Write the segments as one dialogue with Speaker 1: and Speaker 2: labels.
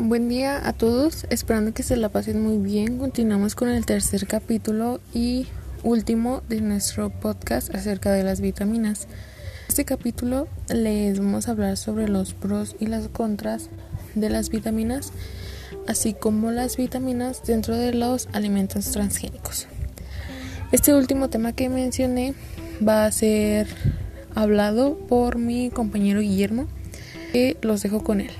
Speaker 1: Buen día a todos, esperando que se la pasen muy bien. Continuamos con el tercer capítulo y último de nuestro podcast acerca de las vitaminas. En este capítulo les vamos a hablar sobre los pros y las contras de las vitaminas, así como las vitaminas dentro de los alimentos transgénicos. Este último tema que mencioné va a ser hablado por mi compañero Guillermo, que los dejo con él.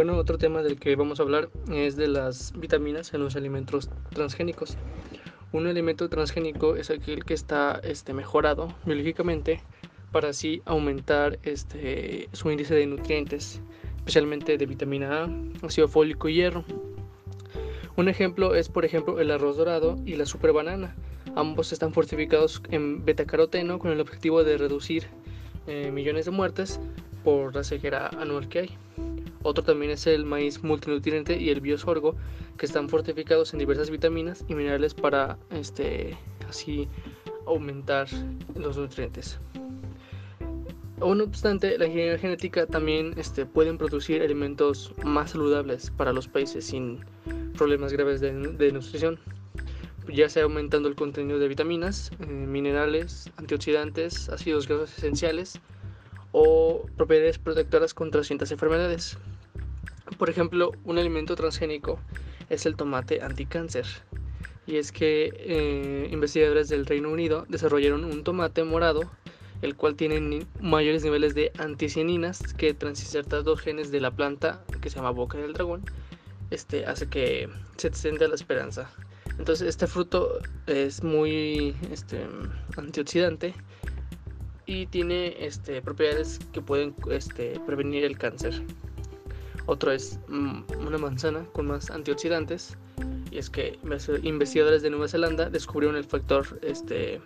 Speaker 2: Bueno, otro tema del que vamos a hablar es de las vitaminas en los alimentos transgénicos. Un alimento transgénico es aquel que está este, mejorado biológicamente para así aumentar este, su índice de nutrientes, especialmente de vitamina A, ácido fólico y hierro. Un ejemplo es, por ejemplo, el arroz dorado y la super banana. Ambos están fortificados en betacaroteno con el objetivo de reducir eh, millones de muertes por la ceguera anual que hay. Otro también es el maíz multinutriente y el biosorgo, que están fortificados en diversas vitaminas y minerales para este, así aumentar los nutrientes. No obstante, la ingeniería genética también este, pueden producir alimentos más saludables para los países sin problemas graves de, nutrición, ya sea aumentando el contenido de vitaminas, eh, minerales, antioxidantes, ácidos grasos esenciales o propiedades protectoras contra ciertas enfermedades. Por ejemplo, un alimento transgénico es el tomate anticáncer. Y es que eh, investigadores del Reino Unido desarrollaron un tomate morado, el cual tiene mayores niveles de anticianinas que tras ciertos dos genes de la planta que se llama boca del dragón, este, hace que se extienda la esperanza. Entonces este fruto es muy este, antioxidante y tiene este, propiedades que pueden este, prevenir el cáncer. Otro es mm, una manzana con más antioxidantes. Y es que investigadores de Nueva Zelanda descubrieron el factor este,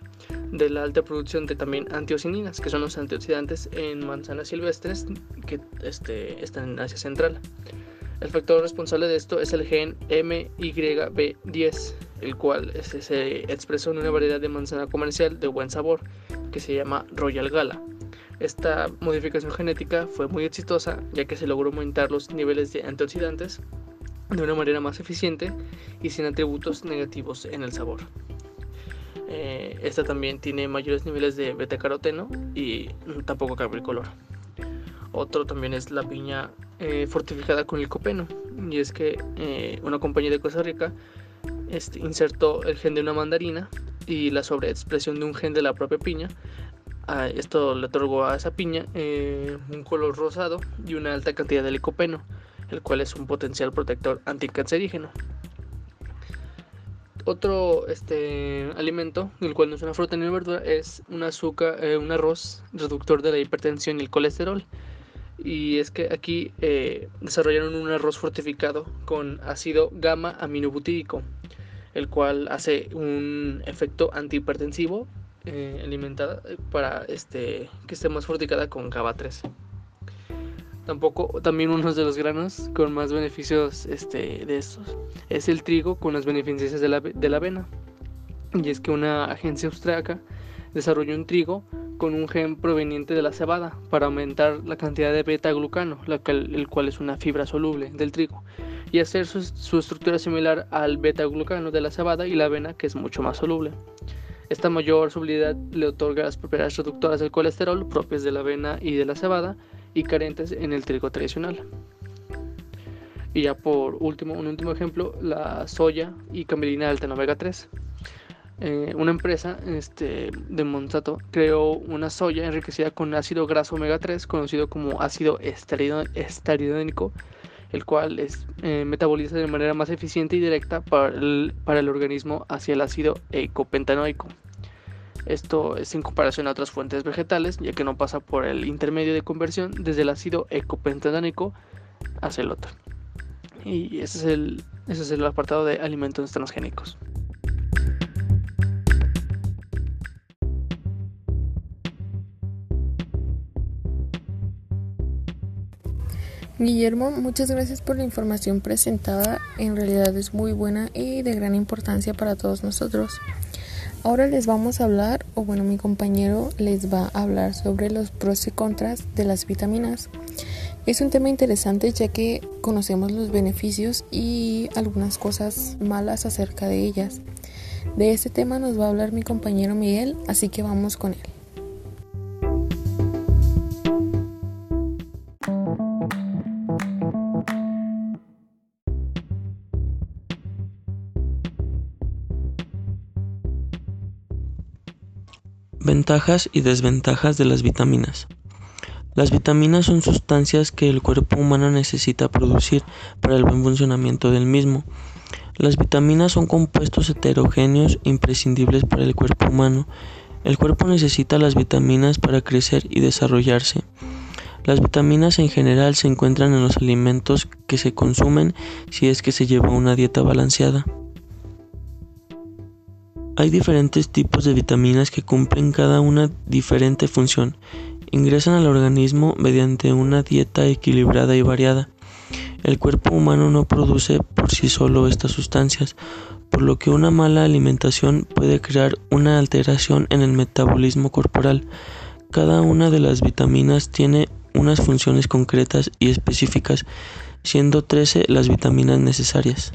Speaker 2: de la alta producción de también antiocininas, que son los antioxidantes en manzanas silvestres que este, están en Asia Central. El factor responsable de esto es el gen MYB10, el cual se expresó en una variedad de manzana comercial de buen sabor que se llama Royal Gala. Esta modificación genética fue muy exitosa ya que se logró aumentar los niveles de antioxidantes de una manera más eficiente y sin atributos negativos en el sabor. Eh, esta también tiene mayores niveles de beta-caroteno y tampoco cambia el color. Otro también es la piña eh, fortificada con licopeno. Y es que eh, una compañía de Costa Rica este, insertó el gen de una mandarina y la sobreexpresión de un gen de la propia piña esto le otorgó a esa piña eh, un color rosado y una alta cantidad de licopeno, el cual es un potencial protector anticancerígeno. Otro este, alimento, el cual no es una fruta ni una verdura, es un azúcar, eh, un arroz reductor de la hipertensión y el colesterol. Y es que aquí eh, desarrollaron un arroz fortificado con ácido gamma aminobutírico, el cual hace un efecto antihipertensivo eh, alimentada eh, para este, que esté más fortificada con GABA 3. Tampoco, también uno de los granos con más beneficios este, de estos es el trigo con las beneficios de la, de la avena. Y es que una agencia austriaca desarrolló un trigo con un gen proveniente de la cebada para aumentar la cantidad de beta-glucano, el cual es una fibra soluble del trigo, y hacer su, su estructura similar al beta-glucano de la cebada y la avena, que es mucho más soluble. Esta mayor solubilidad le otorga las propiedades reductoras del colesterol propias de la avena y de la cebada y carentes en el trigo tradicional. Y ya por último, un último ejemplo, la soya y camelina alta en omega 3. Eh, una empresa este, de Monsanto creó una soya enriquecida con ácido graso omega 3, conocido como ácido estaridónico, el cual es, eh, metaboliza de manera más eficiente y directa para el, para el organismo hacia el ácido eicopentanoico. Esto es en comparación a otras fuentes vegetales, ya que no pasa por el intermedio de conversión desde el ácido eicopentanoico hacia el otro. Y ese es el, ese es el apartado de alimentos transgénicos.
Speaker 1: Guillermo, muchas gracias por la información presentada. En realidad es muy buena y de gran importancia para todos nosotros. Ahora les vamos a hablar, o bueno, mi compañero les va a hablar sobre los pros y contras de las vitaminas. Es un tema interesante ya que conocemos los beneficios y algunas cosas malas acerca de ellas. De este tema nos va a hablar mi compañero Miguel, así que vamos con él.
Speaker 3: Ventajas y desventajas de las vitaminas. Las vitaminas son sustancias que el cuerpo humano necesita producir para el buen funcionamiento del mismo. Las vitaminas son compuestos heterogéneos imprescindibles para el cuerpo humano. El cuerpo necesita las vitaminas para crecer y desarrollarse. Las vitaminas en general se encuentran en los alimentos que se consumen si es que se lleva una dieta balanceada. Hay diferentes tipos de vitaminas que cumplen cada una diferente función. Ingresan al organismo mediante una dieta equilibrada y variada. El cuerpo humano no produce por sí solo estas sustancias, por lo que una mala alimentación puede crear una alteración en el metabolismo corporal. Cada una de las vitaminas tiene unas funciones concretas y específicas, siendo 13 las vitaminas necesarias.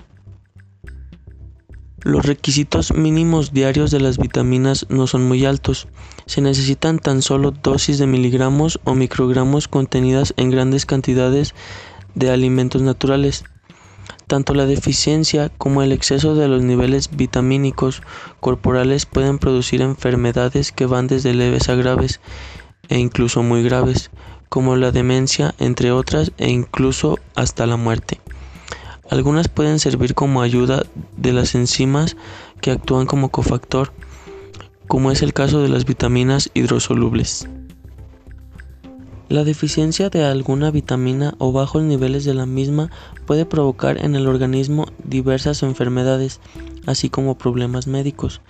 Speaker 3: Los requisitos mínimos diarios de las vitaminas no son muy altos. Se necesitan tan solo dosis de miligramos o microgramos contenidas en grandes cantidades de alimentos naturales. Tanto la deficiencia como el exceso de los niveles vitamínicos corporales pueden producir enfermedades que van desde leves a graves e incluso muy graves, como la demencia, entre otras, e incluso hasta la muerte. Algunas pueden servir como ayuda de las enzimas que actúan como cofactor, como es el caso de las vitaminas hidrosolubles. La deficiencia de alguna vitamina o bajos niveles de la misma puede provocar en el organismo diversas enfermedades, así como problemas médicos.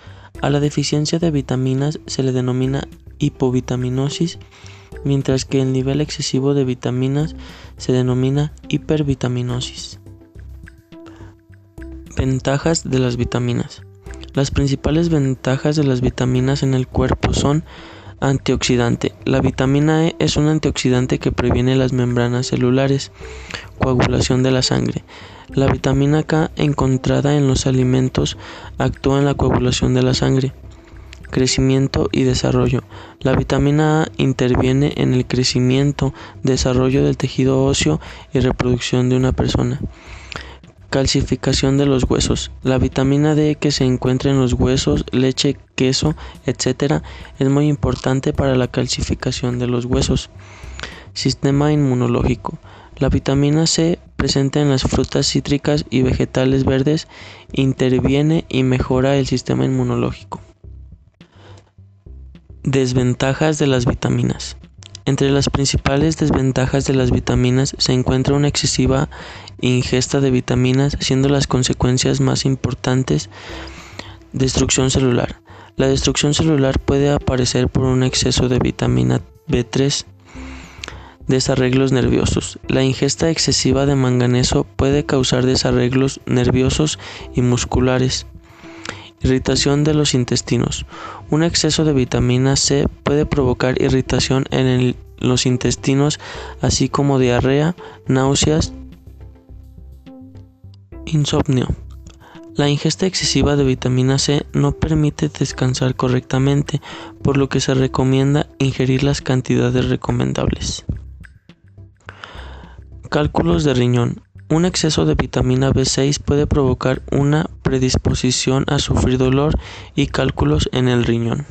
Speaker 3: A la deficiencia de vitaminas se le denomina hipovitaminosis, mientras que el nivel excesivo de vitaminas se denomina hipervitaminosis. Ventajas de las vitaminas. Las principales ventajas de las vitaminas en el cuerpo son antioxidante. La vitamina E es un antioxidante que previene las membranas celulares, coagulación de la sangre. La vitamina K encontrada en los alimentos actúa en la coagulación de la sangre. Crecimiento y desarrollo. La vitamina A interviene en el crecimiento, desarrollo del tejido óseo y reproducción de una persona. Calcificación de los huesos. La vitamina D que se encuentra en los huesos, leche, queso, etc. es muy importante para la calcificación de los huesos. Sistema inmunológico. La vitamina C presente en las frutas cítricas y vegetales verdes interviene y mejora el sistema inmunológico. Desventajas de las vitaminas. Entre las principales desventajas de las vitaminas se encuentra una excesiva ingesta de vitaminas, siendo las consecuencias más importantes destrucción celular. La destrucción celular puede aparecer por un exceso de vitamina B3, desarreglos nerviosos. La ingesta excesiva de manganeso puede causar desarreglos nerviosos y musculares. Irritación de los intestinos. Un exceso de vitamina C puede provocar irritación en los intestinos, así como diarrea, náuseas, insomnio. La ingesta excesiva de vitamina C no permite descansar correctamente, por lo que se recomienda ingerir las cantidades recomendables. Cálculos de riñón. Un exceso de vitamina B6 puede provocar una predisposición a sufrir dolor y cálculos en el riñón.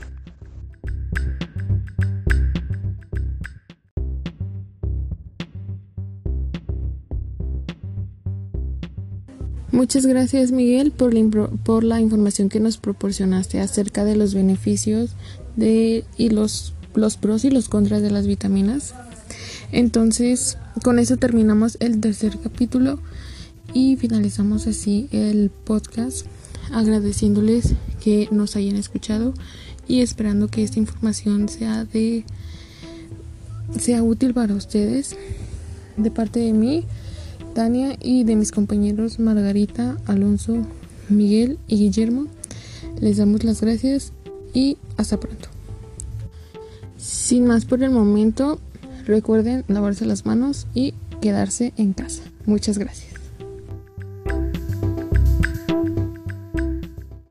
Speaker 1: Muchas gracias Miguel por la, por la, información que nos proporcionaste acerca de los beneficios de, y los, los pros y los contras de las vitaminas. Entonces, con eso terminamos el tercer capítulo y finalizamos así el podcast agradeciéndoles que nos hayan escuchado y esperando que esta información sea de sea útil para ustedes de parte de mí, Tania y de mis compañeros Margarita, Alonso, Miguel y Guillermo. Les damos las gracias y hasta pronto. Sin más por el momento, Recuerden lavarse las manos y quedarse en casa. Muchas gracias.